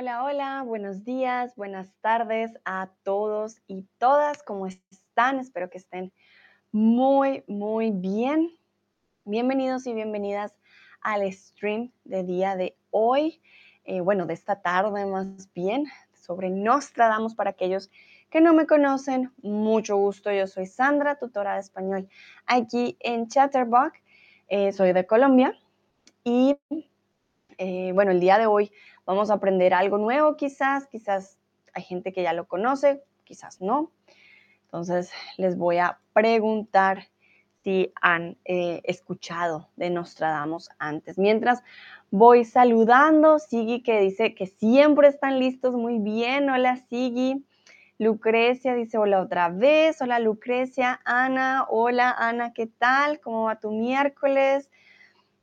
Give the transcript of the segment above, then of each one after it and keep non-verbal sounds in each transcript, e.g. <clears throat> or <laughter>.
Hola, hola, buenos días, buenas tardes a todos y todas. ¿Cómo están? Espero que estén muy, muy bien. Bienvenidos y bienvenidas al stream de día de hoy, eh, bueno, de esta tarde más bien, sobre Nostradamus para aquellos que no me conocen. Mucho gusto, yo soy Sandra, tutora de español aquí en Chatterbox. Eh, soy de Colombia y eh, bueno, el día de hoy vamos a aprender algo nuevo quizás, quizás hay gente que ya lo conoce, quizás no. Entonces les voy a preguntar si han eh, escuchado de Nostradamus antes. Mientras voy saludando, Sigi que dice que siempre están listos, muy bien, hola Sigi. Lucrecia dice hola otra vez, hola Lucrecia, Ana, hola Ana, ¿qué tal? ¿Cómo va tu miércoles?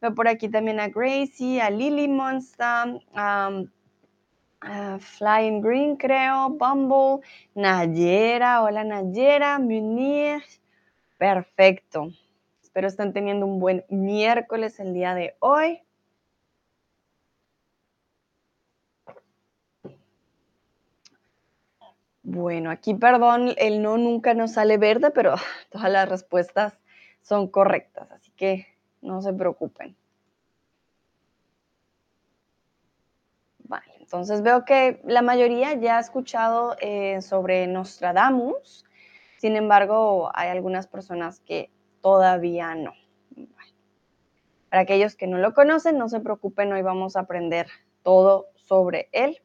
Veo por aquí también a Gracie, a Lily Monster, Flying Green, creo, Bumble, Nayera, hola Nayera, Munir. Perfecto. Espero estén teniendo un buen miércoles el día de hoy. Bueno, aquí, perdón, el no nunca nos sale verde, pero <laughs> todas las respuestas son correctas, así que no se preocupen. Vale, entonces veo que la mayoría ya ha escuchado eh, sobre Nostradamus, sin embargo, hay algunas personas que todavía no. Para aquellos que no lo conocen, no se preocupen, hoy vamos a aprender todo sobre él.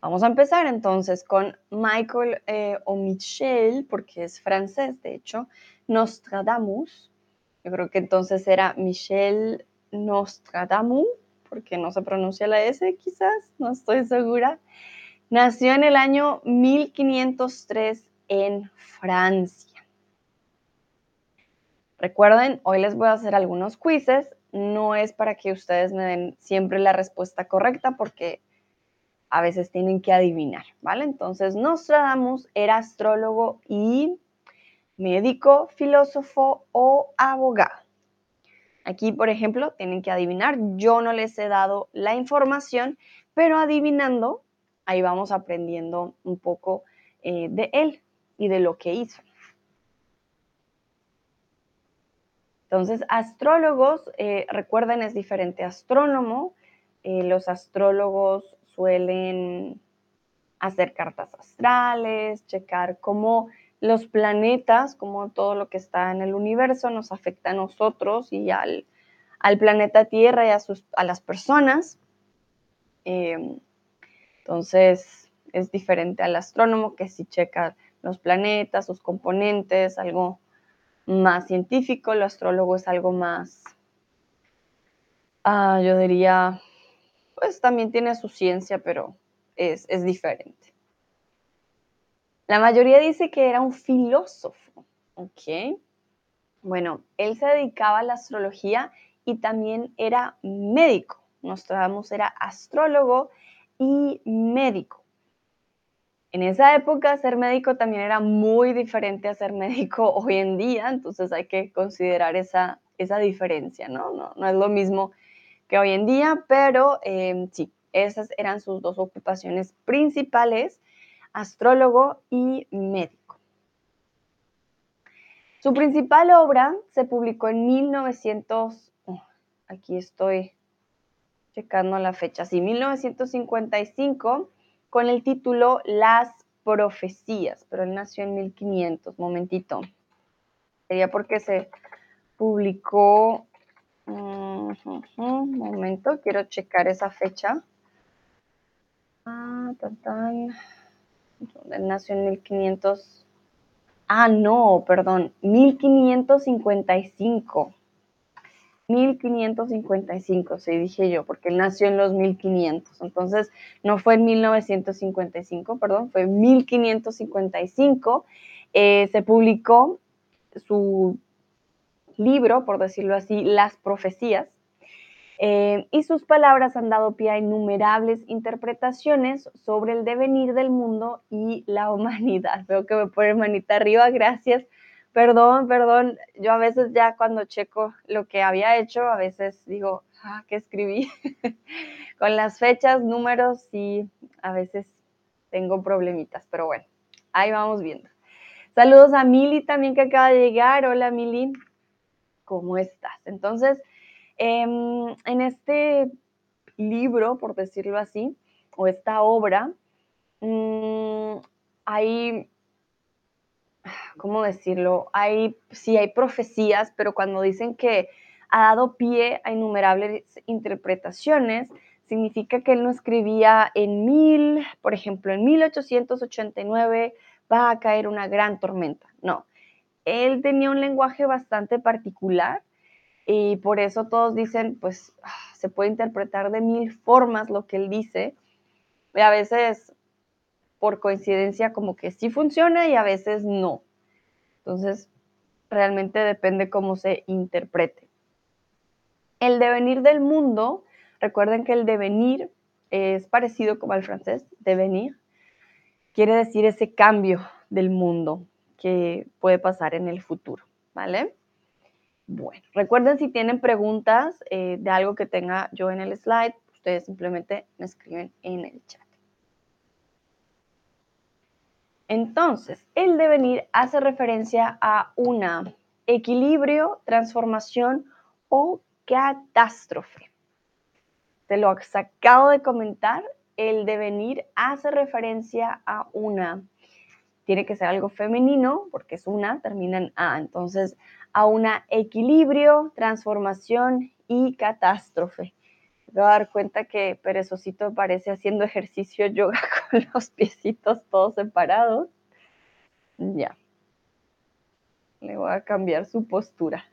Vamos a empezar entonces con Michael eh, o Michel, porque es francés, de hecho, Nostradamus. Yo creo que entonces era Michel Nostradamus, porque no se pronuncia la S quizás, no estoy segura. Nació en el año 1503 en Francia. Recuerden, hoy les voy a hacer algunos quizzes. No es para que ustedes me den siempre la respuesta correcta porque a veces tienen que adivinar, ¿vale? Entonces, Nostradamus era astrólogo y médico, filósofo o abogado. Aquí, por ejemplo, tienen que adivinar. Yo no les he dado la información, pero adivinando, ahí vamos aprendiendo un poco eh, de él y de lo que hizo. Entonces, astrólogos, eh, recuerden, es diferente astrónomo. Eh, los astrólogos suelen hacer cartas astrales, checar cómo los planetas, como todo lo que está en el universo, nos afecta a nosotros y al, planeta Tierra y a, sus, a las personas. Em, entonces, es diferente al astrónomo que si checa los planetas, sus componentes, algo más científico, el astrólogo es algo más, ah, yo diría, pues también tiene su ciencia, pero es, es diferente. La mayoría dice que era un filósofo, ¿ok? Bueno, él se dedicaba a la astrología y también era médico. Nostradamus era astrólogo y médico. En esa época ser médico también era muy diferente a ser médico <laughs> hoy en día, entonces hay que considerar esa, esa diferencia, ¿no? ¿no? es lo mismo que hoy en día, pero eh, sí, esas eran sus dos ocupaciones principales astrólogo y médico. Su principal obra se publicó en 1900, aquí estoy checando la fecha, sí, 1955, con el título Las Profecías, pero él nació en 1500, momentito. Sería porque se publicó, un momento, quiero checar esa fecha. Ah, tan, tan. Él nació en 1500. Ah, no, perdón, 1555. 1555, sí, dije yo, porque él nació en los 1500. Entonces, no fue en 1955, perdón, fue en 1555. Eh, se publicó su libro, por decirlo así, Las Profecías, eh, y sus palabras han dado pie a innumerables interpretaciones sobre el devenir del mundo y la <laughs> humanidad. Veo que me pone manita arriba, gracias Perdón, perdón. Yo a veces ya cuando checo lo que había hecho, a veces digo, ah, ¿qué escribí? <laughs> Con las fechas, números, y a veces tengo problemitas, pero bueno, ahí vamos viendo. Saludos a Mili también que acaba de llegar. Hola Mili, ¿cómo estás? Entonces, em, en este libro, por decirlo así, o esta obra, mmm, hay ¿cómo decirlo? Hay, sí hay profecías, pero cuando dicen que ha dado pie a innumerables interpretaciones, significa que él no escribía en mil, por ejemplo, en 1889 va a caer una gran tormenta. No, él tenía un lenguaje bastante particular y por eso todos dicen, pues ah, se puede interpretar de mil formas lo que él dice. Y a veces por coincidencia como que sí funciona y a veces no. Entonces, realmente depende cómo se interprete. El devenir del mundo, recuerden que el devenir es parecido como al francés, devenir, quiere decir ese cambio del mundo que puede pasar en el futuro, ¿vale? Bueno, recuerden si tienen preguntas eh, de algo que tenga yo en el slide, ustedes simplemente me escriben en el chat. Entonces, el devenir hace referencia a una equilibrio, transformación o catástrofe. Te lo acabo de comentar, el devenir hace referencia a una, tiene que ser algo femenino porque es una, termina en A, entonces a una equilibrio, transformación y catástrofe voy a dar cuenta que Perezosito parece haciendo ejercicio yoga <laughs> con los piecitos todos separados. Ya. Le voy a cambiar su postura.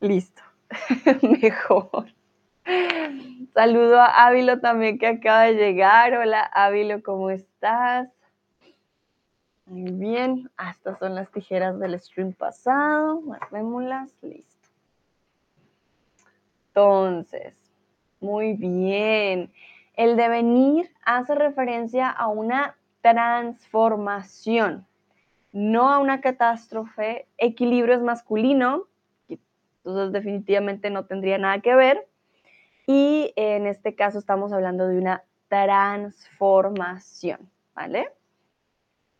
Listo. <laughs> Mejor. Saludo a Ávilo también que acaba de llegar. Hola Ávilo, ¿cómo estás? Muy bien. Estas son las tijeras del stream pasado. Marquémoslas. Listo. Entonces, muy bien. El devenir hace referencia a una transformación, no a una catástrofe. Equilibrio es masculino, entonces definitivamente no tendría nada que ver. Y en este caso estamos hablando de una transformación, ¿vale?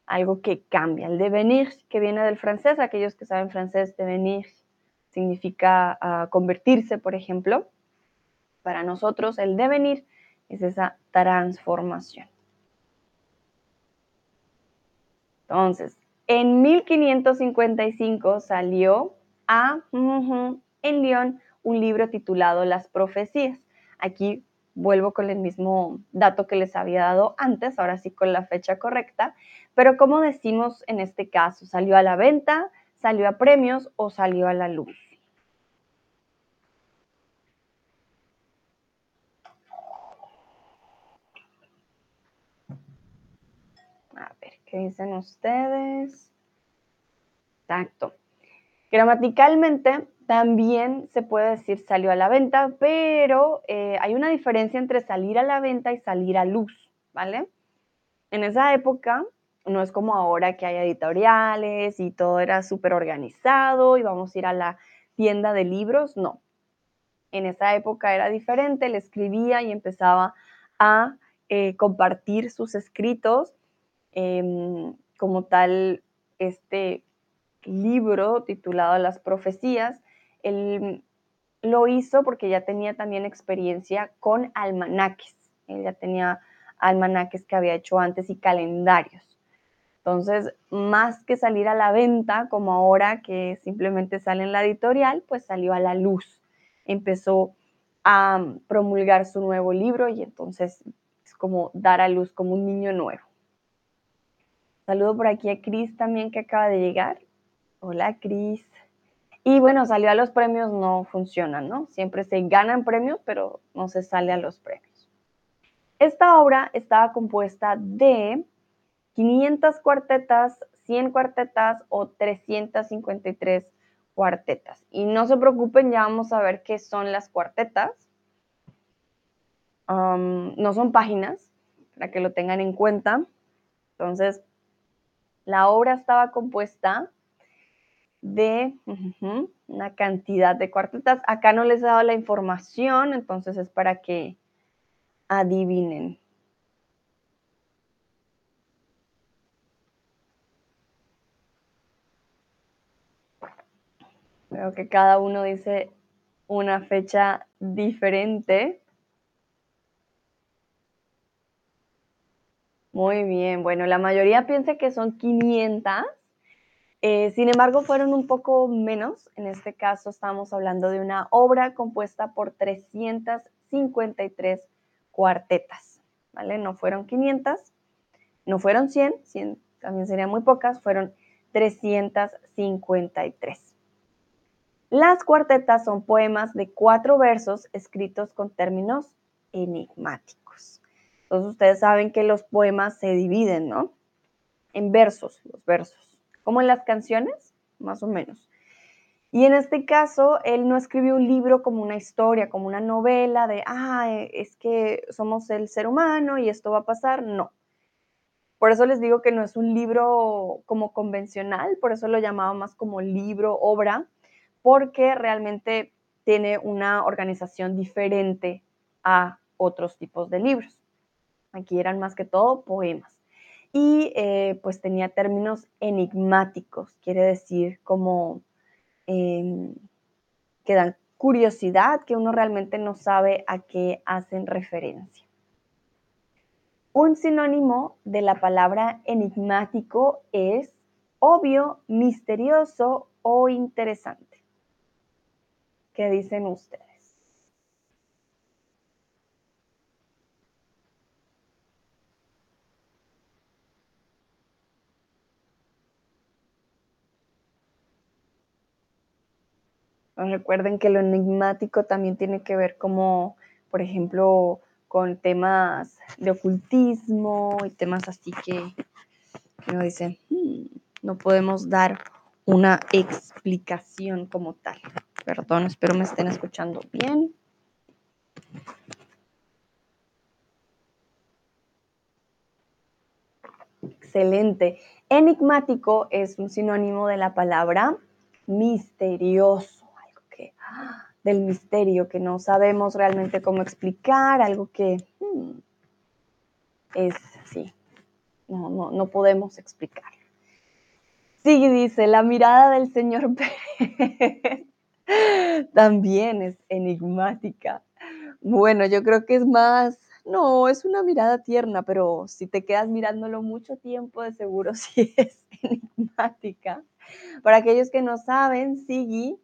Algo que cambia. El devenir, que viene del francés, aquellos que saben francés, devenir significa ah, convertirse, por ejemplo. Para nosotros el devenir es esa transformación. Entonces, en 1555 salió a en León un libro titulado Las Profecías. Aquí vuelvo con el mismo dato que les había dado antes, ahora sí con la fecha correcta, pero como decimos en este caso, salió a la venta, salió a premios o salió a la luz. ¿Qué dicen ustedes? Exacto. Gramaticalmente también se puede decir salió a la venta, pero eh, hay una diferencia entre salir a la venta y salir a luz, ¿vale? En esa época no es como ahora que hay editoriales y todo era súper organizado y vamos a ir a la tienda de libros, no. En esa época era diferente, le escribía y empezaba a eh, compartir sus escritos Em, como tal este libro titulado Las Profecías. Él lo hizo porque ya tenía también experiencia con almanaques. Él ya tenía almanaques que había hecho antes y calendarios. Entonces, más que salir a la venta, como ahora que simplemente sale en la editorial, pues salió a la luz. Empezó a promulgar su nuevo libro y entonces es como dar a luz como un niño nuevo. Saludo por aquí a Cris también que acaba de llegar. Hola Cris. Y bueno, salió a los premios, no funciona, ¿no? Siempre se ganan premios, pero no se sale a los premios. Esta obra estaba compuesta de 500 cuartetas, 100 cuartetas o 353 cuartetas. Y no se preocupen, ya vamos a ver qué son las cuartetas. no son páginas, para que lo tengan en cuenta. Entonces, la obra estaba compuesta de una cantidad de cuartetas. Acá no les he dado la información, entonces es para que adivinen. Creo que cada uno dice una fecha diferente. Muy bien, bueno, la mayoría piensa que son 500. Eh, sin embargo, fueron un poco menos. En este caso, estamos hablando de una obra compuesta por 353 cuartetas, ¿vale? No fueron 500, no fueron 100, 100 también serían muy pocas, fueron 353. Las cuartetas son poemas de cuatro versos escritos con términos enigmáticos. Entonces ustedes saben que los poemas se dividen, ¿no? En versos, los versos. Como en las canciones, más o menos. Y en este caso, él no escribió un libro como una historia, como una novela de, ah, es que somos el ser humano y esto va a pasar. No. Por eso les digo que no es un libro como convencional, por eso lo llamaba más como libro, obra, porque realmente tiene una organización diferente a otros tipos de libros. Aquí eran más que todo poemas. Y eh, pues tenía términos enigmáticos, quiere decir como em, que dan curiosidad, que uno realmente no sabe a qué hacen referencia. Un sinónimo de la palabra enigmático es obvio, misterioso o interesante. ¿Qué dicen ustedes? Recuerden que lo enigmático también tiene que ver como, por ejemplo, con temas de ocultismo y temas así que, que dicen, hmm, no podemos dar una explicación como tal. Perdón, espero me estén escuchando bien. Excelente. Enigmático es un sinónimo de la palabra misterioso, del misterio que no sabemos realmente cómo explicar, algo que hmm, es así, no, no, no podemos explicar. Sí, dice, la mirada del señor <laughs> Pérez también es enigmática. Bueno, yo creo que es más, no, es una mirada tierna, pero si te quedas mirándolo mucho tiempo, de seguro <laughs> sí es enigmática. Para aquellos que no saben, Sigui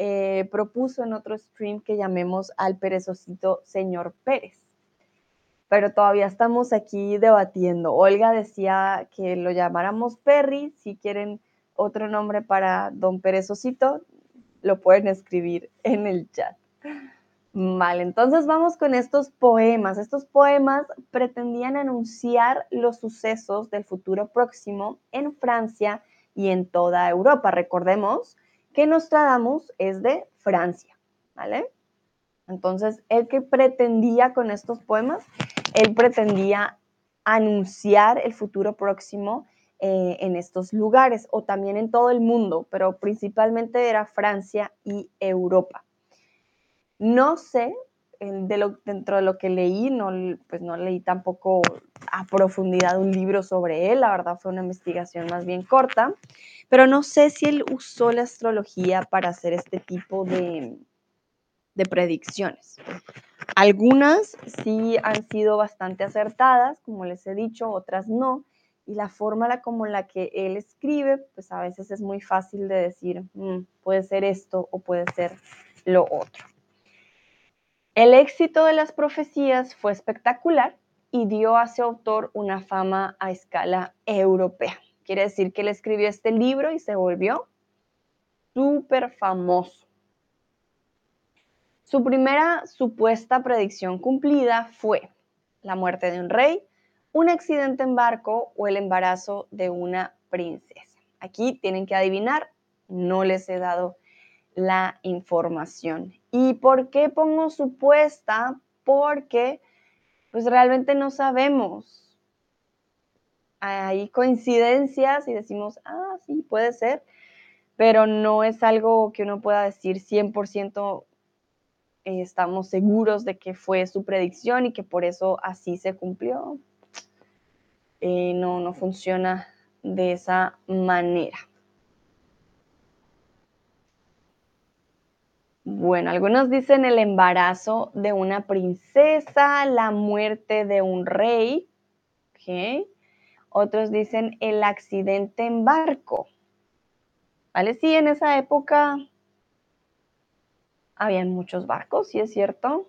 eh, propuso en otro stream que llamemos al perezosito señor Pérez. Pero todavía estamos aquí debatiendo. Olga decía que lo llamáramos Perry, si quieren otro nombre para don Perezosito, lo pueden escribir en el chat. Vale, entonces vamos con estos poemas. Estos poemas pretendían anunciar los sucesos del futuro próximo en Francia y en toda Europa. Recordemos que Nostradamus es de Francia, ¿vale? Entonces, el que pretendía con estos poemas, él pretendía anunciar el futuro próximo eh, en estos lugares o también en todo el mundo, pero principalmente era Francia y Europa. No sé, dentro de lo que leí, no, pues no leí tampoco a profundidad un libro sobre él, la verdad fue una investigación más bien corta, pero no sé si él usó la astrología para hacer este tipo de, de predicciones. Algunas sí han sido bastante acertadas, como les he dicho, otras no y la forma como la que él escribe, pues a veces es muy fácil de decir, mm, puede ser esto o puede ser lo otro. El éxito de las profecías fue espectacular y dio a su autor una fama a escala europea. Quiere decir que él escribió este libro y se volvió súper famoso. Su primera supuesta predicción cumplida fue la muerte de un rey, un accidente en barco o el embarazo de una princesa. Aquí tienen que adivinar, no les he dado la información. ¿Y por qué pongo supuesta? Porque pues realmente no sabemos. Hay coincidencias y decimos, ah, sí, puede ser, pero no es algo que uno pueda decir 100% eh, estamos seguros de que fue su predicción y que por eso así se cumplió. Eh, no, no funciona de esa manera. Bueno, algunos dicen el embarazo de una princesa, la muerte de un rey. Otros dicen el accidente en barco. ¿Vale? Sí, en esa época habían muchos barcos, sí es cierto.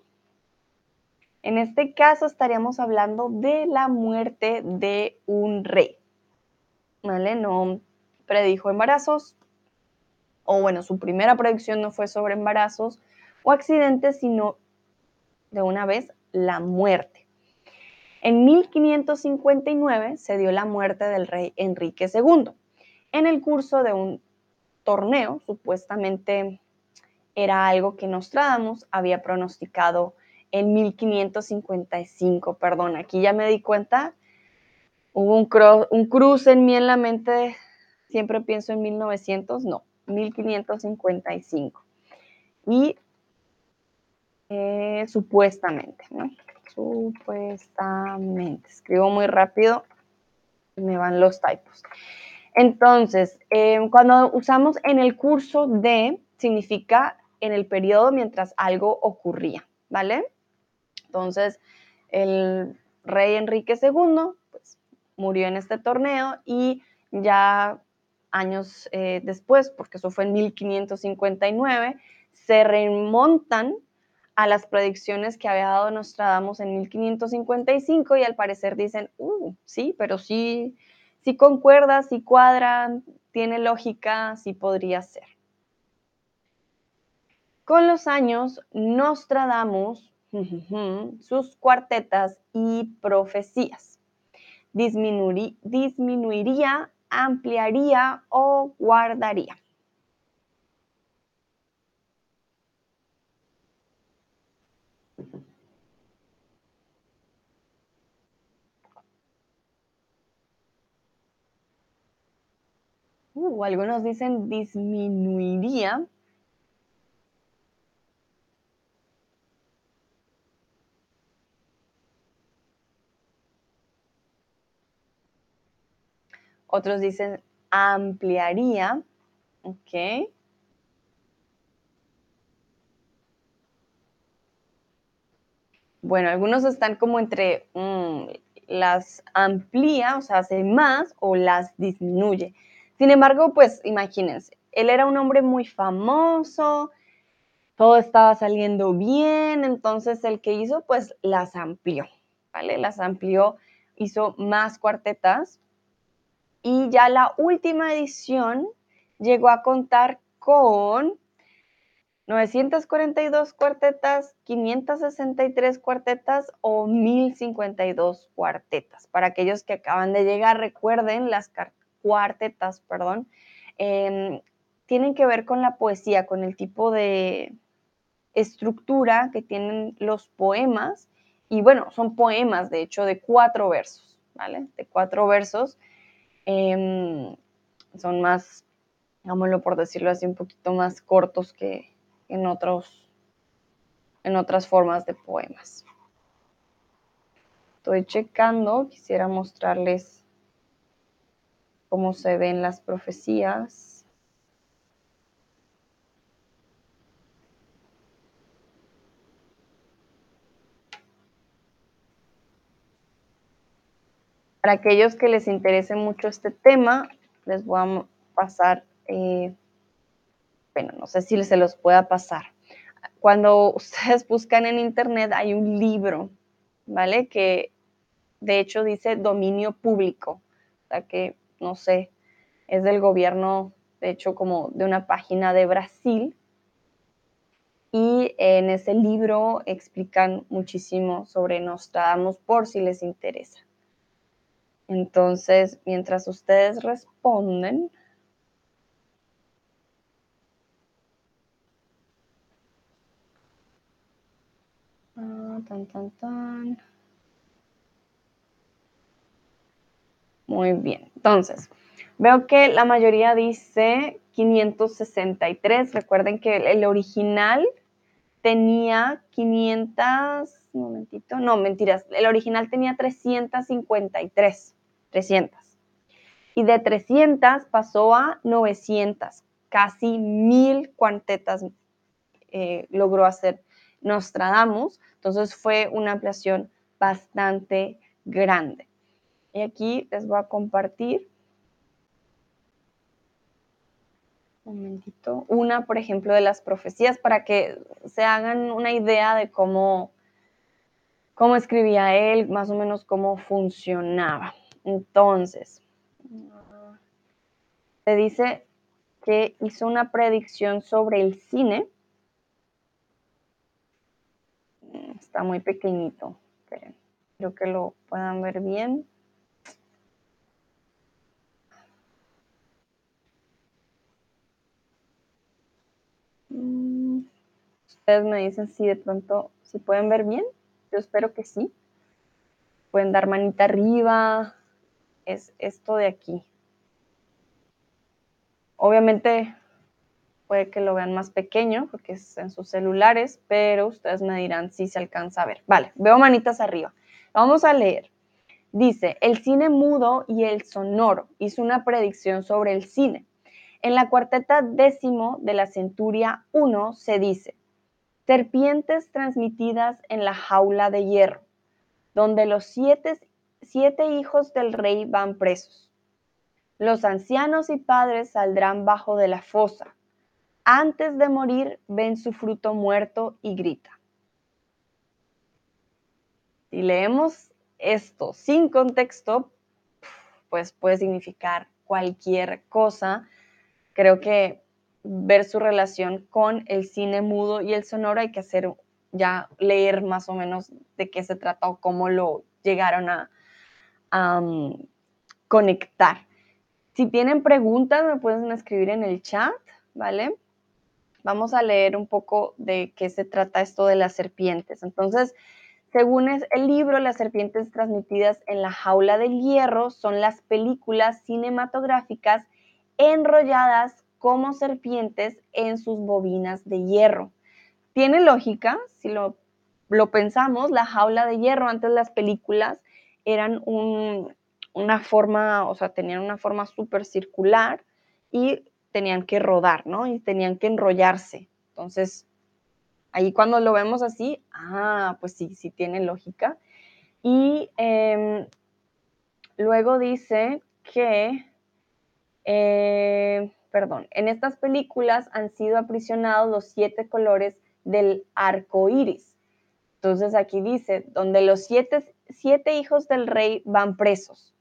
En este caso estaríamos hablando de la muerte de un rey. ¿Vale? No predijo embarazos, o bueno, su primera predicción no fue sobre embarazos o accidentes, sino de una vez la muerte. En 1559 se dio la muerte del rey Enrique II. En el curso de un torneo, supuestamente era algo que Nostradamus había pronosticado en 1555. Perdón, aquí ya me di cuenta, hubo un, cruce en mí en la mente, siempre pienso en 1900, no, 1555. Y eh, supuestamente, ¿no? Supuestamente. Escribo muy rápido me van los typos. Entonces, em, cuando usamos en el curso de, significa en el periodo mientras algo ocurría, ¿vale? Entonces, el rey Enrique II pues, murió en este torneo y ya años eh, después, porque eso fue en 1559, se remontan a las predicciones que había dado Nostradamus en 1555 y al parecer dicen, uh, sí, pero sí, sí concuerda, sí cuadra, tiene lógica, sí podría ser. Con los años, Nostradamus, <laughs> sus cuartetas y profecías disminuiría ampliaría o guardaría. Uh, algunos dicen disminuiría. Otros dicen ampliaría. Ok. Bueno, algunos están como entre mm, las amplía, o sea, hace más, o las disminuye. Sin embargo, pues imagínense, él era un hombre muy famoso, todo estaba saliendo bien, entonces el que hizo, pues las amplió, ¿vale? Las amplió, hizo más cuartetas y ya la última edición llegó a contar con 942 cuartetas, 563 cuartetas o 1052 cuartetas. Para aquellos que acaban de llegar, recuerden, las cuartetas, perdón, em, tienen que ver con la poesía, con el tipo de estructura que tienen los poemas. Y bueno, son poemas, de hecho, de cuatro versos, ¿vale? De cuatro versos Em, son más, digámoslo por decirlo así, un poquito más cortos que en, otros, en otras formas de poemas. Estoy checando, quisiera mostrarles cómo se ven las profecías. Para aquellos que les interese mucho este tema, les voy a pasar, eh, bueno, no sé si se los pueda pasar. Cuando <laughs> ustedes buscan en internet hay un libro, ¿vale? Que de hecho dice dominio público, o sea que, no sé, es del gobierno, de hecho, como de una página de Brasil. Y en ese libro explican muchísimo sobre Nostradamus por si les interesa. Entonces, mientras ustedes responden, ah, tan, tan, tan. Muy bien. Entonces, veo que la mayoría dice 563. Recuerden que el original tenía 500, un momentito, no, mentiras, el original tenía 353, 300. Y de 300 pasó a 900, casi mil cuantetas eh, logró hacer Nostradamus. Entonces fue una ampliación bastante grande. Y aquí les voy a compartir un momentito, una, por ejemplo, de las profecías para que se hagan una idea de cómo, cómo escribía él, más o menos cómo funcionaba. Entonces, se dice que hizo una predicción sobre el cine. Está muy pequeñito, creo que lo puedan ver bien. Mm, ustedes me dicen si de pronto, si pueden ver bien. Yo espero que sí. Pueden dar manita arriba. Es esto de aquí. Obviamente puede que lo vean más pequeño porque es en sus celulares, pero ustedes me dirán si se alcanza a ver. Vale, veo manitas arriba. Vamos a leer. Dice, el cine mudo y el sonoro hizo una predicción sobre el cine. En la cuarteta décimo de la centuria 1 se dice, serpientes transmitidas en la jaula de hierro, donde los siete, siete hijos del rey van presos. Los ancianos y padres saldrán bajo de la fosa. Antes de morir ven su fruto muerto y grita. Si leemos esto sin contexto, pues puede significar cualquier cosa creo que ver su relación con el cine mudo y el sonoro hay que hacer ya leer más o menos de qué se trata o cómo lo llegaron a, conectar. Si tienen preguntas, me pueden escribir en el chat, ¿vale? Vamos a leer un poco de qué se trata esto de las serpientes. Entonces, según el libro, las serpientes transmitidas en la jaula del hierro son las películas cinematográficas enrolladas como serpientes en sus bobinas de hierro. Tiene lógica, si lo, pensamos, la jaula de hierro, antes las películas eran una forma, o sea, tenían una forma súper circular y tenían que rodar, ¿no? Y tenían que enrollarse. Entonces, ahí cuando lo vemos así, ah, pues sí, sí tiene lógica. Y em, luego dice que eh, perdón, en estas películas han sido aprisionados los siete colores del arco iris. Entonces aquí dice, donde los siete, siete hijos del rey van presos.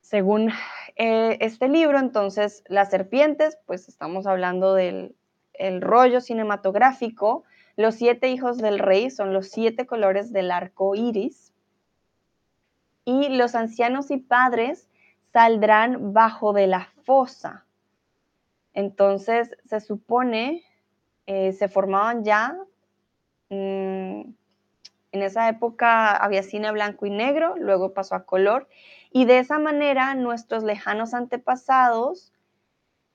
Según eh, este libro, entonces las serpientes, pues estamos hablando del el rollo cinematográfico, los siete hijos del rey son los siete colores del arco iris. Y los ancianos y padres saldrán bajo de la fosa. Entonces, se supone, eh, se formaban ya, mm, en esa época había cine blanco y negro, luego pasó a color, y de esa manera nuestros lejanos antepasados,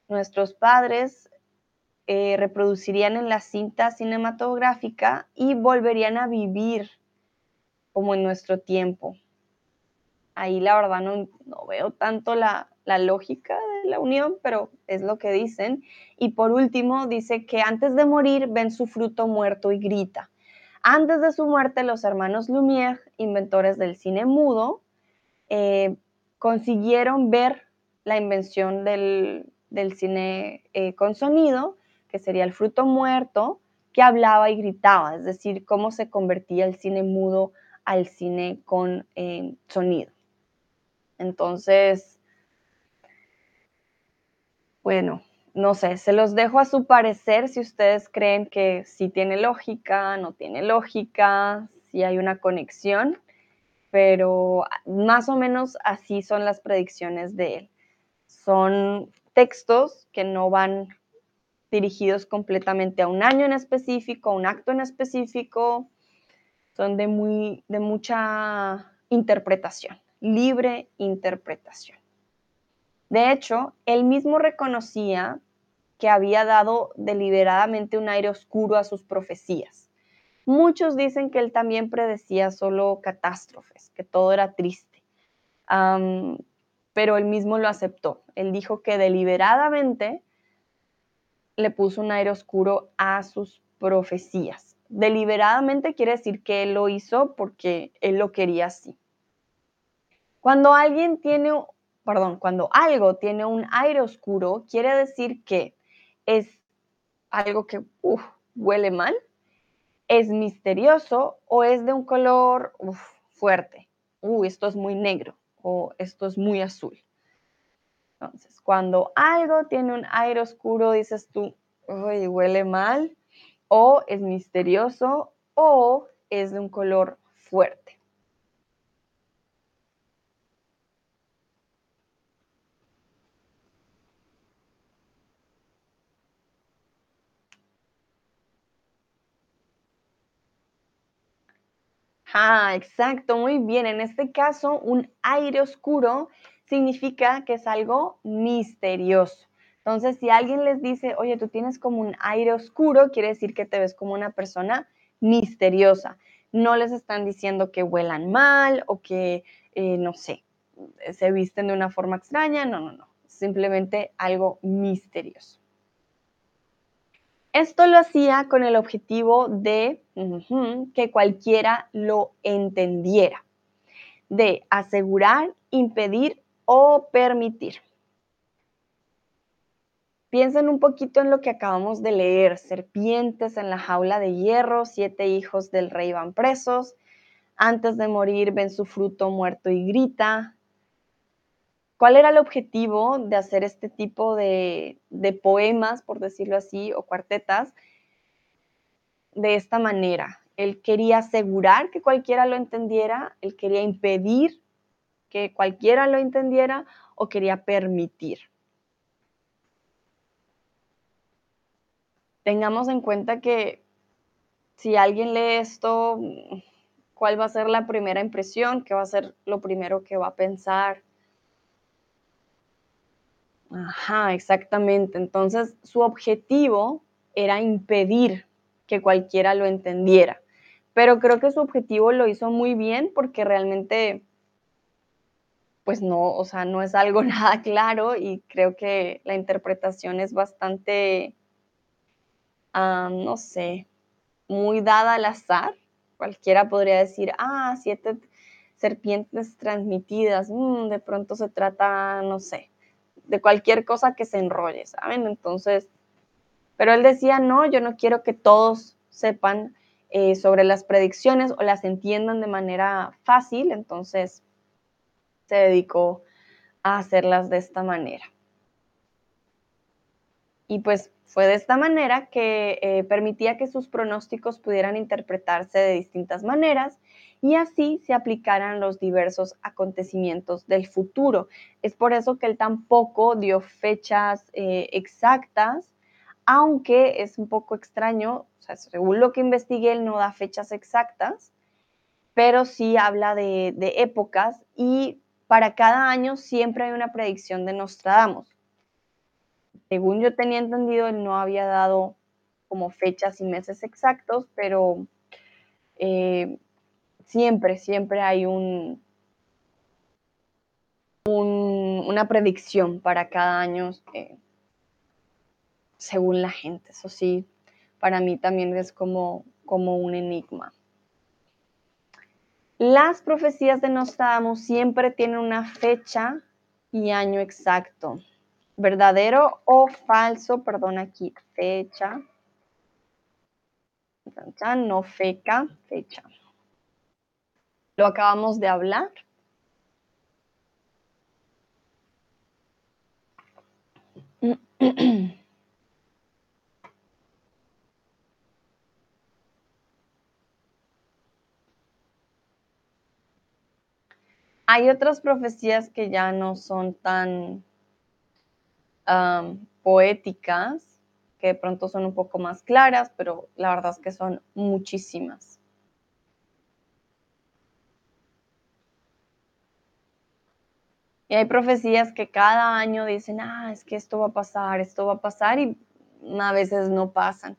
nuestros padres, eh, reproducirían en la cinta cinematográfica y volverían a vivir como en nuestro tiempo ahí la verdad no, veo tanto la, lógica de la unión, pero es lo que dicen. Y por último, dice que antes de morir ven su fruto muerto y grita. Antes de su muerte, los hermanos Lumière, inventores del cine mudo, eh, consiguieron ver la invención del, cine eh, con sonido, que sería el fruto muerto, que hablaba y gritaba, es decir, cómo se convertía el cine mudo al cine con eh, sonido. Entonces, bueno, no sé, se los dejo a su parecer si ustedes creen que sí tiene lógica, no tiene lógica, si hay una conexión, pero más o menos así son las predicciones de él. Son textos que no van dirigidos completamente a un año en específico, a un acto en específico, son de, muy, de mucha interpretación libre interpretación. De hecho, él mismo reconocía que había dado deliberadamente un aire oscuro a sus profecías. Muchos dicen que él también predecía solo catástrofes, que todo era triste, pero él mismo lo aceptó. Él dijo que deliberadamente le puso un aire oscuro a sus profecías. Deliberadamente quiere decir que él lo hizo porque él lo quería así. Cuando alguien tiene perdón, cuando algo tiene un aire oscuro, quiere decir que es algo que huele mal, es misterioso o es de un color fuerte. Uy, esto es muy negro o esto es muy azul. Entonces, cuando algo tiene un aire oscuro, dices tú, uy, huele mal, o es misterioso, o es de un color fuerte. Ah, exacto, muy bien. En este caso, un aire oscuro significa que es algo misterioso. Entonces, si alguien les dice, oye, tú tienes como un aire oscuro, quiere decir que te ves como una persona misteriosa. No les están diciendo que huelan mal o que, eh, no sé, se visten de una forma extraña. No, no, no. Simplemente algo misterioso. Esto lo hacía con el objetivo de que cualquiera lo entendiera, de asegurar, impedir o permitir. Piensen un poquito en lo que acabamos de leer. Serpientes en la jaula de hierro, siete hijos del rey van presos. Antes de morir ven su fruto muerto y grita. ¿Cuál era el objetivo de hacer este tipo de, poemas, por decirlo así, o cuartetas de esta manera? Él quería asegurar que cualquiera lo entendiera, él quería impedir que cualquiera lo entendiera o quería permitir. Tengamos en cuenta que si alguien lee esto, ¿cuál va a ser la primera impresión? ¿Qué va a ser lo primero que va a pensar? Ajá, exactamente. Entonces, su objetivo era impedir que cualquiera lo entendiera. Pero creo que su objetivo lo hizo muy bien porque realmente, pues no, o sea, no es algo <laughs> nada claro y creo que la interpretación es bastante, ah, no sé, muy dada al azar. Cualquiera podría decir, ah, siete serpientes transmitidas, mm, de pronto se trata, no sé, de cualquier cosa que se enrolle, ¿saben? Entonces, pero él decía, no, yo no quiero que todos sepan eh, sobre las predicciones o las entiendan de manera fácil, entonces se dedicó a hacerlas de esta manera. Y pues fue de esta manera que eh, permitía que sus pronósticos pudieran interpretarse de distintas maneras y así se aplicaran los diversos acontecimientos del futuro. Es por eso que él tampoco dio fechas eh, exactas, aunque es un poco extraño, según lo que investigué, él no da fechas exactas, pero sí habla de, de épocas y para cada año siempre hay una predicción de Nostradamus. Según yo tenía entendido, él no había dado como fechas y meses exactos, pero eh, siempre, siempre hay un, una predicción para cada año eh, según la gente. Eso sí, para mí también es como, como un enigma. Las profecías de Nostradamus siempre tienen una fecha y año exacto. Verdadero o falso, perdón aquí, fecha. No feca, fecha. Lo acabamos de hablar. <clears throat> Hay otras profecías que ya no son tan poéticas, que de pronto son un poco más claras, pero la verdad es que son muchísimas. Y hay profecías que cada año dicen, ah, es que esto va a pasar, esto va a pasar y a veces no pasan.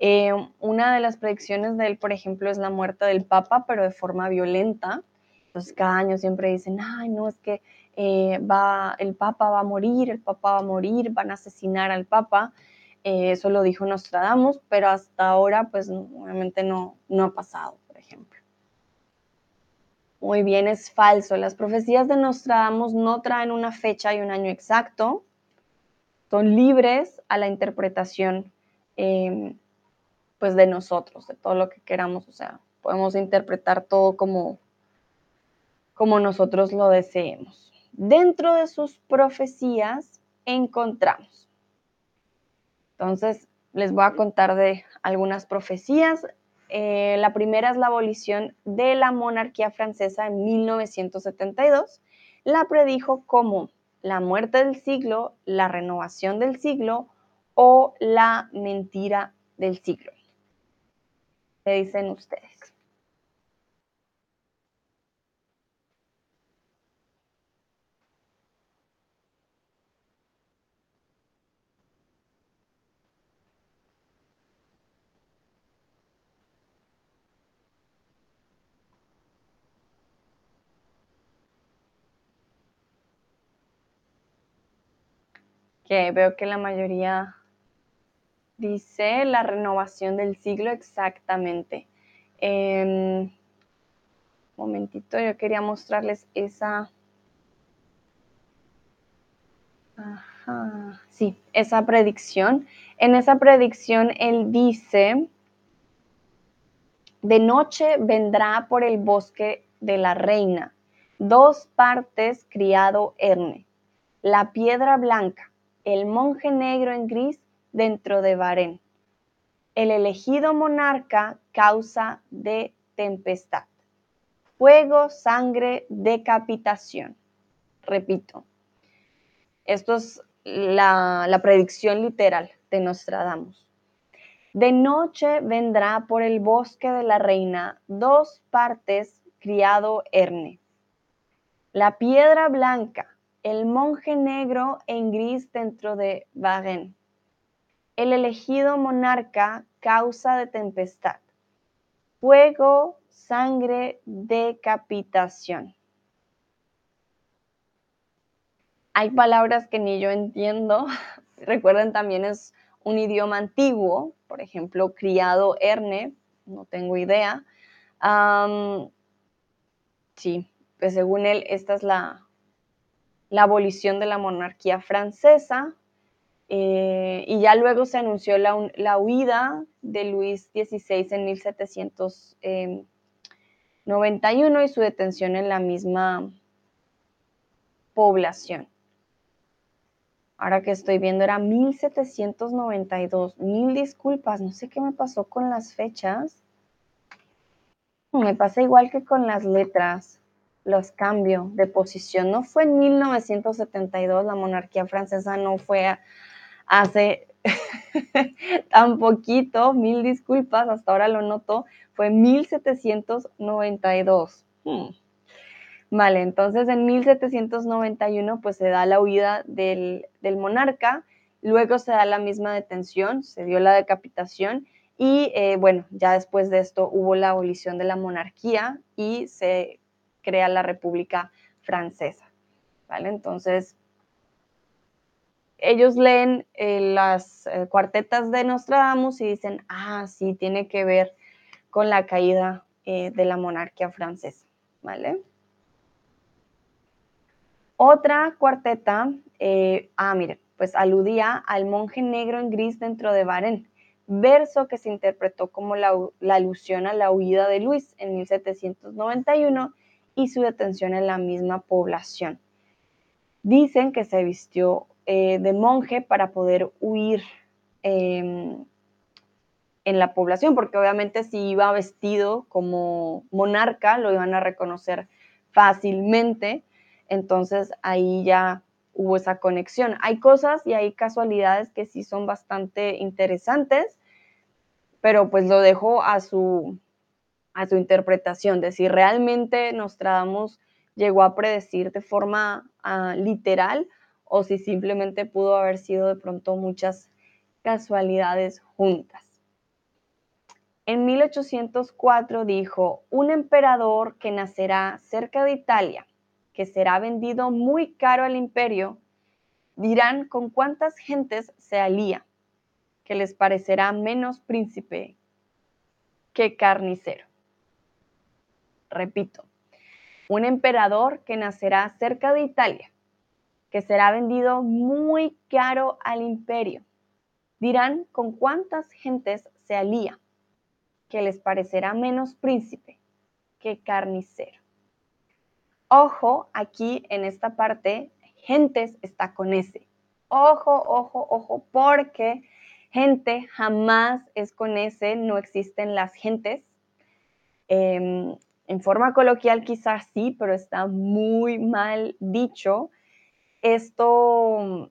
Eh, una de las predicciones de él, por ejemplo, es la muerte del Papa, pero de forma violenta. Entonces cada año siempre dicen, ay, no, es que eh, va, el Papa va a morir, el Papa va a morir, van a asesinar al Papa. Eh, eso lo dijo Nostradamus, pero hasta ahora, pues obviamente no, no ha pasado. Muy bien, es falso. Las profecías de Nostradamus no traen una fecha y un año exacto. Son libres a la interpretación em, pues de nosotros, de todo lo que queramos. O sea, podemos interpretar todo como, como nosotros lo deseemos. Dentro de sus profecías encontramos. Entonces, les voy a contar de algunas profecías. Eh, la primera es la abolición de la monarquía francesa en 1972. La predijo como la muerte del siglo, la renovación del siglo o la mentira del siglo. ¿Qué dicen ustedes? Veo que la mayoría Dice la renovación del siglo exactamente. em, momentito, yo quería mostrarles esa... Ajá, sí, esa predicción. En esa predicción él dice, de noche vendrá por el bosque de la reina, dos partes criado Erne, la piedra blanca, el monje negro en gris dentro de Barén. El elegido monarca causa de tempestad. Fuego, sangre, decapitación. Repito, esto es la, la predicción literal de Nostradamus. De noche vendrá por el bosque de la reina dos partes criado Erne. La piedra blanca, el monje negro en gris dentro de Varennes el elegido monarca causa de tempestad, fuego, sangre, decapitación. Hay palabras que ni yo entiendo. <laughs> Recuerden, también es un idioma antiguo, por ejemplo, criado Erne, no tengo idea. sí, pues según él, esta es la, la abolición de la monarquía francesa, eh, y ya luego se anunció la, huida de Luis XVI en 1791 em, y su detención en la misma población. Ahora que estoy viendo era 1792. Mil disculpas, no sé qué me pasó con las fechas. Me pasa igual que con las letras, los cambios de posición. No fue en 1972, la monarquía francesa no fue hace <laughs> tan poquito, mil disculpas, hasta ahora lo noto, fue 1792. Hmm. Vale, entonces en 1791 pues se da la huida del, monarca, luego se da la misma detención, se dio la decapitación y eh, bueno, ya después de esto hubo la abolición de la monarquía y se crea la República Francesa. ¿Vale? Entonces, ellos leen eh, las eh, cuartetas de Nostradamus y dicen, ah, sí, tiene que ver con la caída eh, de la monarquía francesa, ¿vale? Otra cuarteta, ah, mire, pues aludía al monje negro en gris dentro de Baren, verso que se interpretó como la, la alusión a la huida de Luis en 1791 y su detención en la misma población. Dicen que se vistió eh, de monje para poder huir em, en la población, porque obviamente si iba vestido como monarca, lo iban a reconocer fácilmente, entonces ahí ya hubo esa conexión. Hay cosas y hay casualidades que sí son bastante interesantes, pero pues lo dejo a su, a su interpretación, de si realmente Nostradamus llegó a predecir de forma ah, literal o si simplemente pudo haber sido de pronto muchas casualidades juntas. En 1804 dijo, un emperador que nacerá cerca de Italia, que será vendido muy caro al imperio, dirán con cuántas gentes se alía, que les parecerá menos príncipe que carnicero. Repito, un emperador que nacerá cerca de Italia, que será vendido muy caro al imperio. Dirán con cuántas gentes se alía, que les parecerá menos príncipe que carnicero. Ojo, aquí en esta parte, gentes está con ese. Ojo, ojo, ojo, porque gente jamás es con ese, no existen las gentes. Em, en forma coloquial quizás sí, pero está muy mal dicho. Esto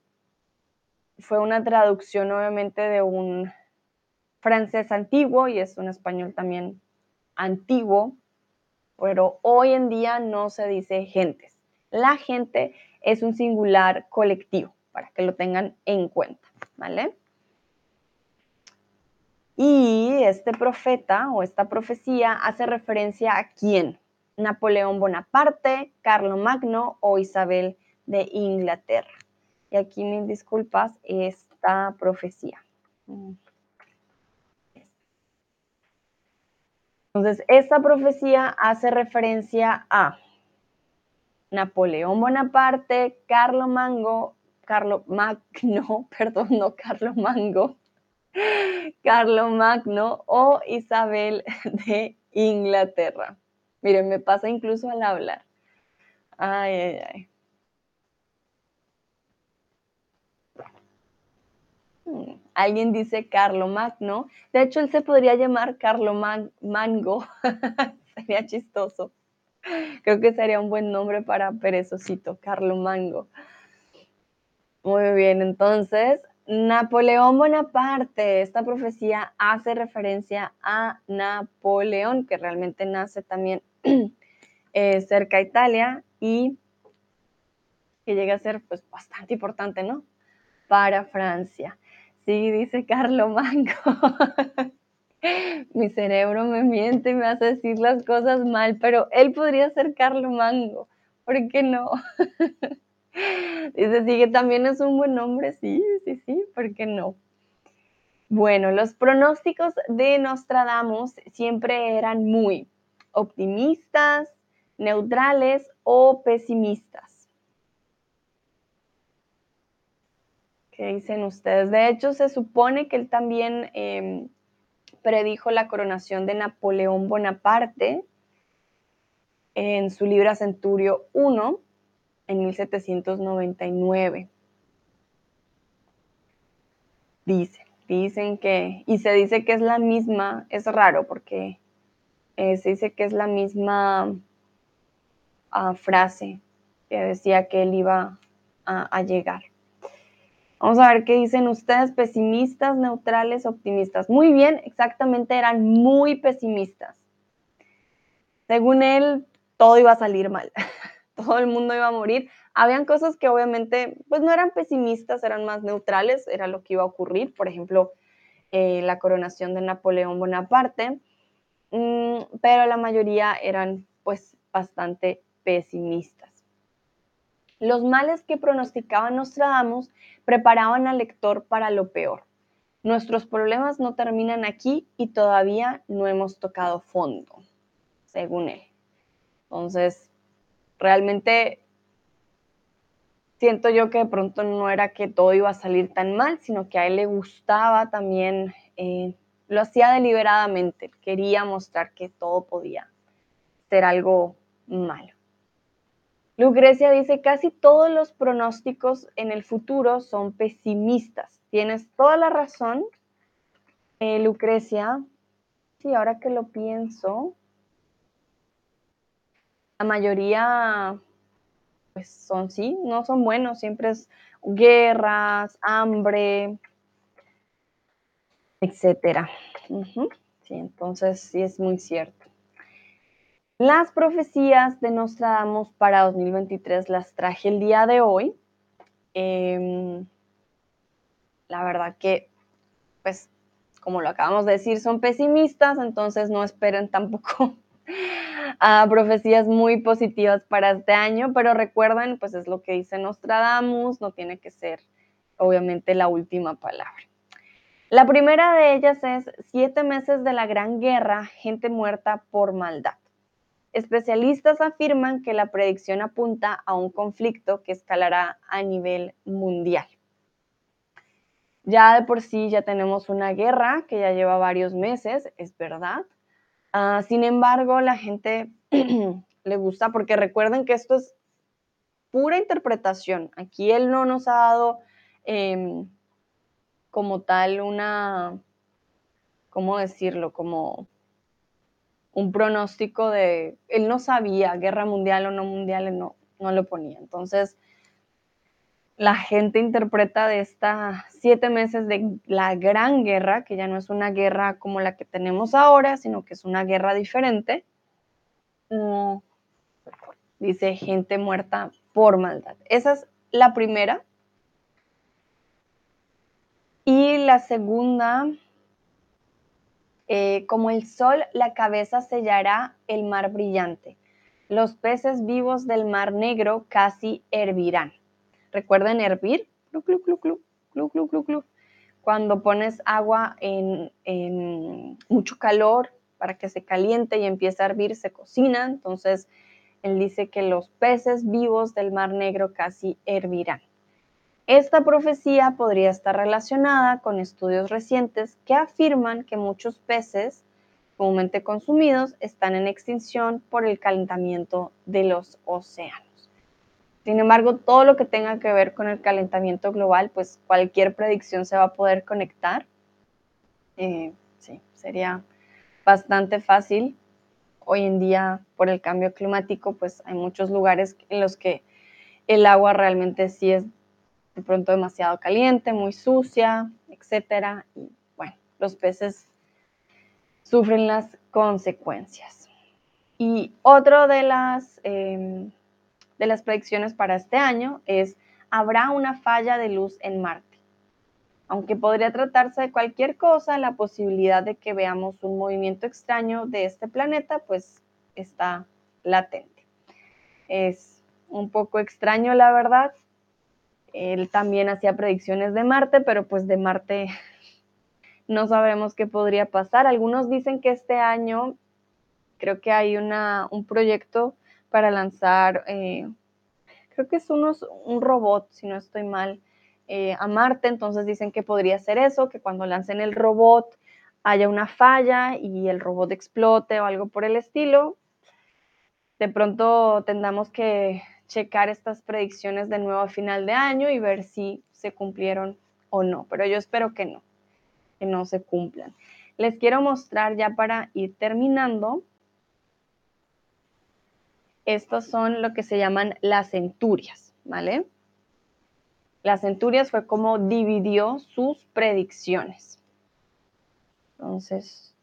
fue una traducción obviamente de un francés antiguo y es un español también antiguo, pero hoy en día no se dice gentes. La gente es un singular colectivo, para que lo tengan en cuenta, ¿vale? Y este profeta o esta profecía hace referencia a quién? Napoleón Bonaparte, Magno o Isabel de Inglaterra. Y aquí mis disculpas, esta profecía. Entonces, esta profecía hace referencia a Napoleón Bonaparte, Carlo Mango, Carlo Magno, <laughs> perdón, no Carlo Mango, Carlo Magno o Isabel <laughs> de Inglaterra. Miren, me pasa incluso al hablar. Ay, ay, ay. Alguien dice Carlo Magno. De hecho, él se podría llamar Carlo Mango. <laughs> sería chistoso. Creo que sería un buen nombre para perezosito, Carlo Mango. Muy bien, entonces Napoleón Bonaparte, esta profecía hace referencia a Napoleón, que realmente nace también <clears throat> eh, cerca de Italia y que llega a ser pues bastante importante, ¿no? Para Francia. Sí, dice Carlo Mango. <laughs> Mi cerebro me miente y me hace decir las cosas mal, pero él podría ser Carlo Mango. ¿Por qué no? <laughs> Dice, sí, que también es un buen nombre, sí, sí, sí, ¿por qué no? Bueno, los pronósticos de Nostradamus siempre eran muy optimistas, neutrales o pesimistas. ¿Qué dicen ustedes? De hecho, se supone que él también em, predijo la coronación de Napoleón Bonaparte en su libro Centurio I en 1799. Dicen, dicen que, y se dice que es la misma, es raro porque eh, se dice que es la misma ah, frase que decía que él iba a, llegar. Vamos a ver qué dicen ustedes, pesimistas, neutrales, optimistas. Muy bien, exactamente eran muy pesimistas. Según él, todo iba a salir mal. <laughs> todo el mundo iba a morir. Habían cosas que obviamente, pues no eran pesimistas, eran más neutrales, era lo que iba a ocurrir. Por ejemplo, eh, la coronación de Napoleón Bonaparte, mm, pero la mayoría eran pues bastante pesimistas. Los males que pronosticaban Nostradamus preparaban al lector para lo peor. Nuestros problemas no terminan aquí y todavía no hemos tocado fondo, según él. Entonces, realmente siento yo que de pronto no era que todo iba a salir tan mal, sino que a él le gustaba también, eh, lo hacía deliberadamente, quería mostrar que todo podía ser algo malo. Lucrecia dice, casi todos los pronósticos en el futuro son pesimistas. Tienes toda la razón, eh, Lucrecia. Sí, ahora que lo pienso, la mayoría, pues son sí, no son buenos, siempre es guerras, hambre, etcétera. Sí, entonces sí es muy cierto. Las profecías de Nostradamus para 2023 las traje el día de hoy. Em, la verdad que, pues, como lo acabamos de decir, son pesimistas, entonces no esperen tampoco <laughs> a profecías muy positivas para este año, pero recuerden, pues es lo que dice Nostradamus, no tiene que ser obviamente la última palabra. La primera de ellas es siete meses de la Gran Guerra, gente muerta por maldad. Especialistas afirman que la predicción apunta a un conflicto que escalará a nivel mundial. Ya de por sí ya tenemos una guerra que ya lleva varios meses, es verdad. Ah, sin embargo, la gente <clears throat> le gusta porque recuerden que esto es pura interpretación. Aquí él no nos ha dado em, como tal una, ¿cómo decirlo? Como un pronóstico de, él no sabía guerra mundial o no mundial, no, no lo ponía. Entonces, la gente interpreta de estas siete meses de la gran guerra, que ya no es una guerra como la que tenemos ahora, sino que es una guerra diferente. dice gente muerta por maldad. Esa es la primera. Y la segunda eh, como el sol, la cabeza sellará el mar brillante. Los peces vivos del mar negro casi hervirán. Recuerden hervir. Cuando pones agua en, en mucho calor para que se caliente y empiece a hervir, se cocina. Entonces, él dice que los peces vivos del mar negro casi hervirán. Esta profecía podría estar relacionada con estudios recientes que afirman que muchos peces comúnmente consumidos están en extinción por el calentamiento de los océanos. Sin embargo, todo lo que tenga que ver con el calentamiento global, pues cualquier predicción se va a poder conectar. Eh, sí, sería bastante fácil. Hoy en día, por el cambio climático, pues hay muchos lugares en los que el agua realmente sí es de pronto demasiado caliente, muy sucia, etcétera. Y bueno, los peces sufren las consecuencias. Y otro de las, em, de las predicciones para este año es, habrá una falla de luz en Marte. Aunque podría tratarse de cualquier cosa, la posibilidad de que veamos un movimiento extraño de este planeta, pues está latente. Es un poco extraño, la verdad, él también hacía predicciones de Marte, pero pues de Marte <laughs> no sabemos qué podría pasar. Algunos dicen que este año creo que hay una, un proyecto para lanzar, eh, creo que es unos, un robot, si no estoy mal, eh, a Marte. Entonces dicen que podría ser eso, que cuando lancen el robot haya una falla y el robot explote o algo por el estilo. De pronto tendamos que checar estas predicciones de nuevo a final de año y ver si se cumplieron o no, pero yo espero que no, que no se cumplan. Les quiero mostrar ya para ir terminando. Estos son lo que se llaman las centurias, ¿vale? Las centurias fue como dividió sus predicciones. Entonces,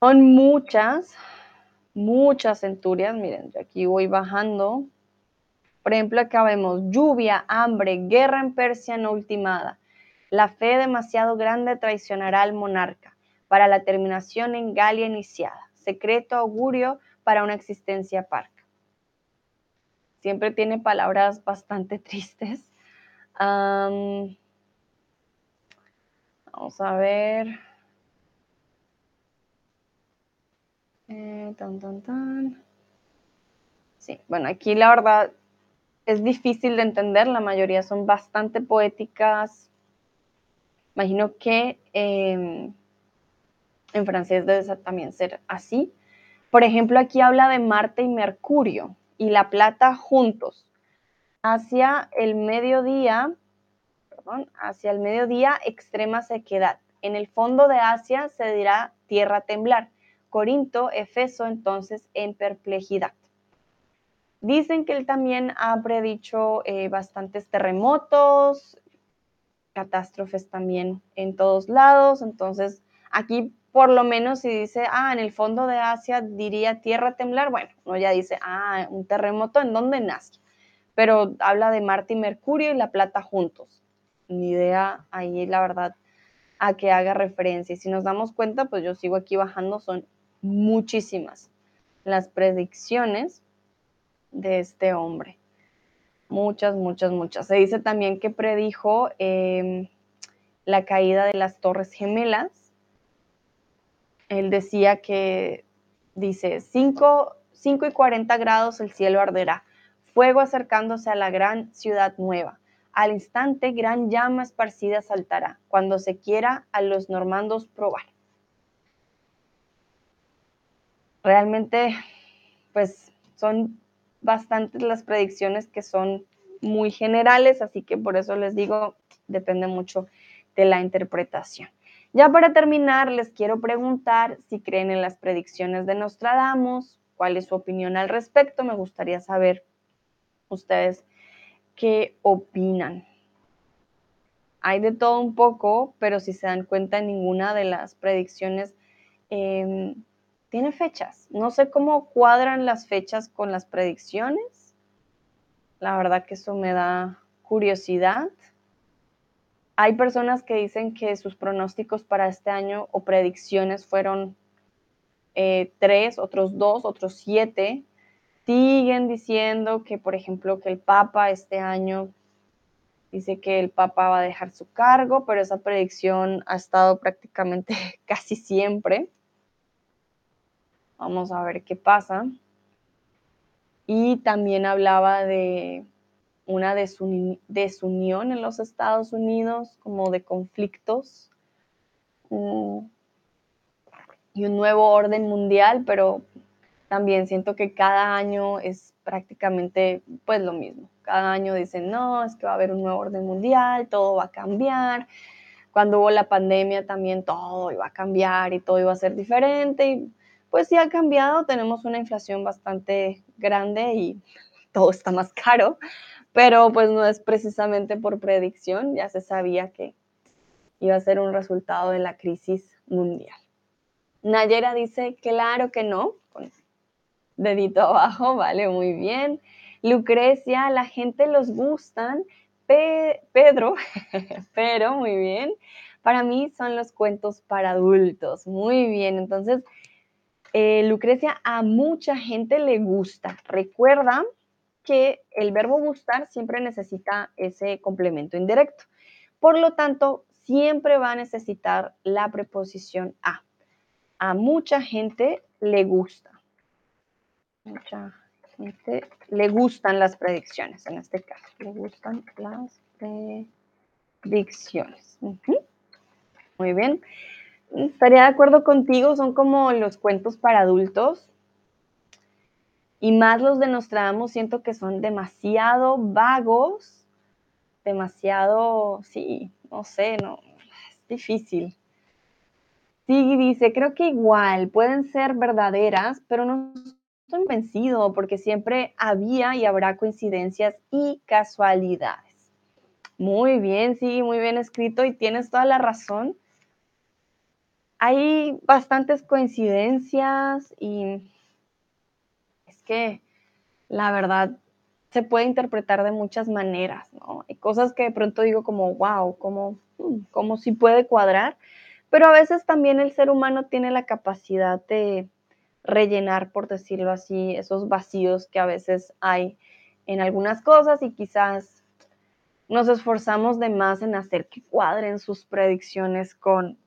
son muchas, muchas centurias. Miren, yo aquí voy bajando. Por ejemplo, acá vemos lluvia, hambre, guerra en Persia no ultimada. La fe demasiado grande traicionará al monarca para la terminación en Galia iniciada. Secreto augurio para una existencia parca. Siempre tiene palabras bastante <laughs> tristes. vamos a ver. Eh, tan, tan, tan. Sí, bueno, aquí la verdad es difícil de entender, la mayoría son bastante poéticas. Imagino que em, en francés debe también ser así. Por ejemplo, aquí habla de Marte y Mercurio y la Plata juntos. Hacia el mediodía, perdón, hacia el mediodía, extrema sequedad. En el fondo de Asia se dirá tierra temblar. Corinto, Efeso entonces en perplejidad. Dicen que él también ha predicho eh, bastantes terremotos, catástrofes también en todos lados, entonces Aquí por lo menos si dice, ah, en el fondo de Asia diría tierra temblar, bueno, uno ya dice, ah, un terremoto, ¿en dónde nace? Pero habla de Marte y Mercurio y la Plata juntos. Ni idea ahí, la verdad, a que haga referencia. Y si nos damos cuenta, pues yo sigo aquí bajando, son muchísimas las predicciones de este hombre. Muchas, muchas, muchas. Se dice también que predijo em, la caída de las Torres Gemelas. Él decía que, dice, 5, 5 y 40 grados el cielo arderá, fuego acercándose a la gran ciudad nueva. Al instante, gran llama esparcida saltará, cuando se quiera a los normandos probar. Realmente, pues son bastantes las predicciones que son muy generales, así que por eso les digo, depende mucho de la interpretación. Ya para terminar, les quiero preguntar si creen en las predicciones de Nostradamus, cuál es su opinión al respecto, me gustaría saber ustedes qué opinan. Hay de todo un poco, pero si se dan cuenta, ninguna de las predicciones em, tiene fechas. No sé cómo cuadran las fechas con las predicciones. La verdad que eso me da curiosidad. Hay personas que dicen que sus pronósticos para este año o predicciones fueron eh, tres, otros dos, otros siete. Siguen diciendo que, por ejemplo, que el Papa este año dice que el Papa va a dejar su cargo, pero esa predicción ha estado prácticamente <laughs> casi siempre. Vamos a ver qué pasa. Y también hablaba de una desunión en los Estados Unidos, como de conflictos mm, y un nuevo orden mundial, pero también siento que cada año es prácticamente pues lo mismo. Cada año dicen, no, es que va a haber un nuevo orden mundial, todo va a cambiar. Cuando hubo la pandemia también todo iba a cambiar y todo iba a ser diferente. Y pues sí ha cambiado, tenemos una inflación bastante grande y todo está más caro, pero pues no es precisamente por predicción, ya se sabía que iba a ser un resultado de la crisis mundial. Nayera dice, claro que no, con dedito abajo, <laughs> vale, muy bien. Lucrecia, la gente los gustan. Pedro, <laughs> pero muy bien. Para mí son los cuentos para adultos, muy bien. Entonces, eh, Lucrecia, a mucha gente le gusta. Recuerda que el verbo gustar siempre necesita ese complemento indirecto. Por lo tanto, siempre va a necesitar la preposición a. A mucha gente le gusta. Mucha gente le gustan las predicciones, en este caso. Le gustan las predicciones. Muy bien. Estaría de acuerdo contigo, son como los cuentos para adultos. Y más los de Nostradamus siento que son demasiado vagos, demasiado, sí, no sé, no, es difícil. Sí, dice, creo que igual pueden ser verdaderas, pero no estoy convencido porque siempre había y habrá coincidencias y casualidades. Muy bien, sí, muy bien escrito y tienes toda la razón hay bastantes coincidencias y que la verdad se puede interpretar de muchas maneras, ¿no? Hay cosas que de pronto digo como, wow, como, mm, como si puede cuadrar, pero a veces también el ser humano tiene la capacidad de rellenar, por decirlo así, esos vacíos que a veces hay en algunas cosas y quizás nos esforzamos de más en hacer que cuadren sus predicciones con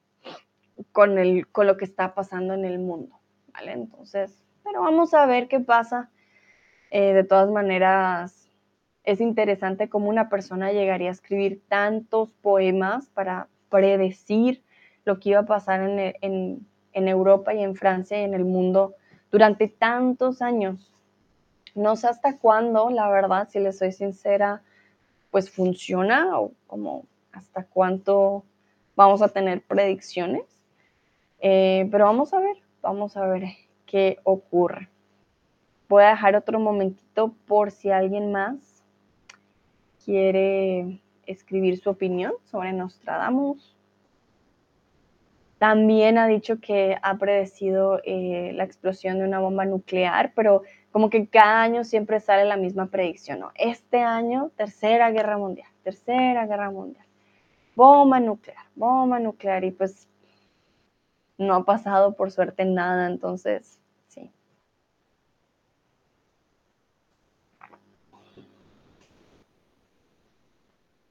con, el, con lo que está pasando en el mundo, ¿vale? Entonces, pero vamos a ver qué pasa. Eh, de todas maneras, es interesante cómo una persona llegaría a escribir tantos poemas para predecir lo que iba a pasar en, en, en Europa y en Francia y en el mundo durante tantos años. No sé hasta cuándo, la verdad, si le soy sincera, pues funciona o como hasta cuánto vamos a tener predicciones. Eh, pero vamos a ver, vamos a ver qué ocurre. Voy a dejar otro momentito por si alguien más quiere escribir su opinión sobre Nostradamus. También ha dicho que ha predecido eh, la explosión de una bomba nuclear, pero como que cada año siempre sale la misma predicción, ¿no? Este año, tercera guerra mundial, tercera guerra mundial, bomba nuclear, bomba nuclear, y pues no ha pasado por suerte nada, entonces, sí.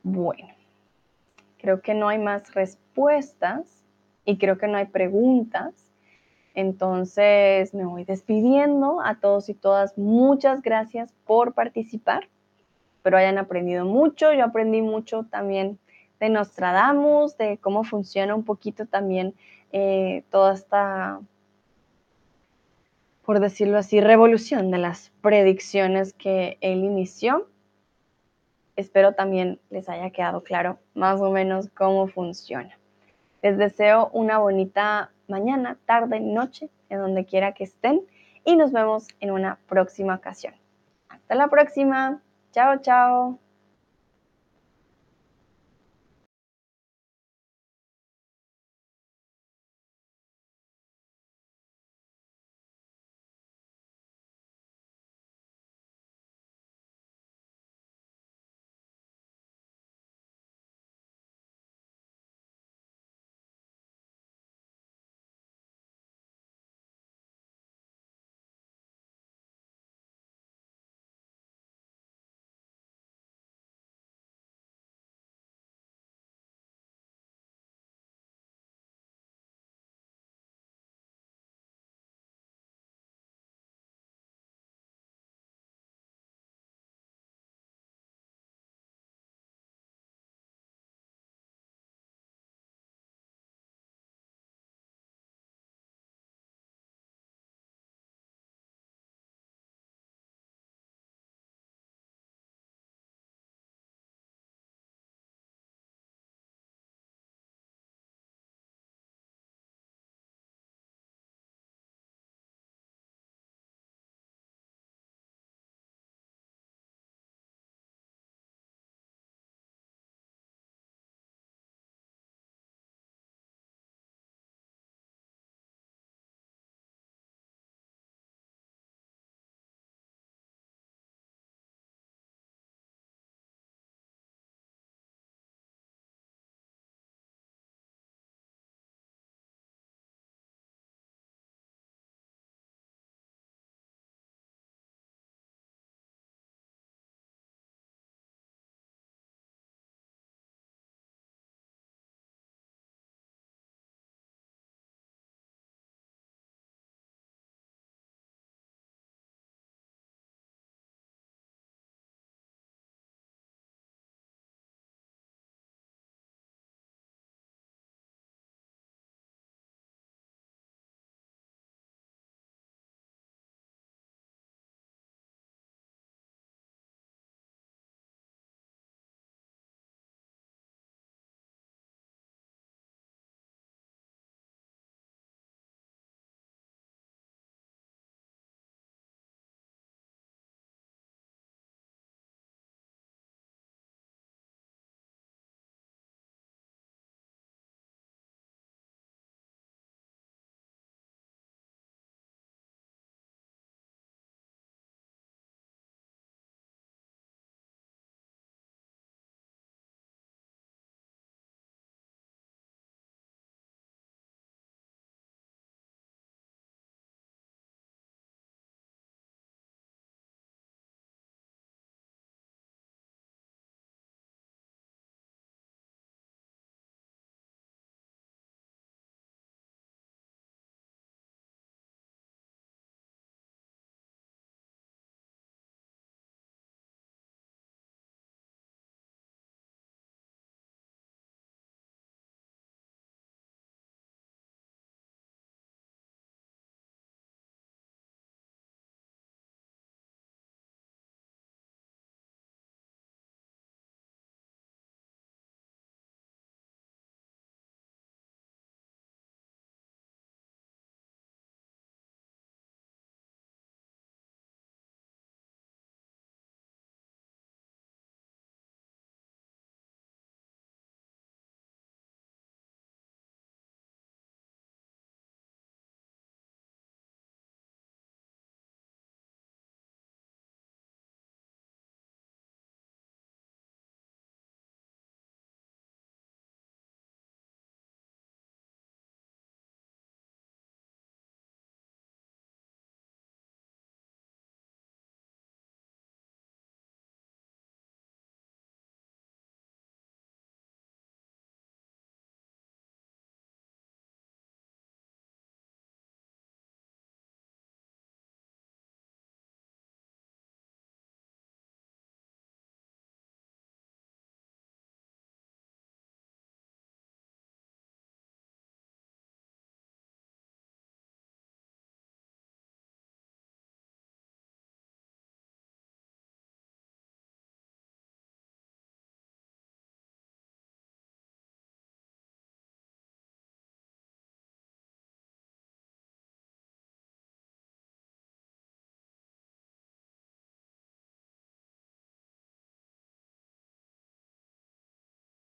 Bueno, creo que no hay más respuestas y creo que no hay preguntas. Entonces me voy despidiendo a todos y todas. Muchas gracias por participar. Espero hayan aprendido mucho. Yo aprendí mucho también de Nostradamus, de cómo funciona un poquito también eh, toda esta, por decirlo así, revolución de las predicciones que él inició. Espero también les haya quedado claro más o menos cómo funciona. Les deseo una bonita mañana, tarde, noche, en donde quiera que estén y nos vemos en una próxima ocasión. Hasta la próxima. Chao, chao.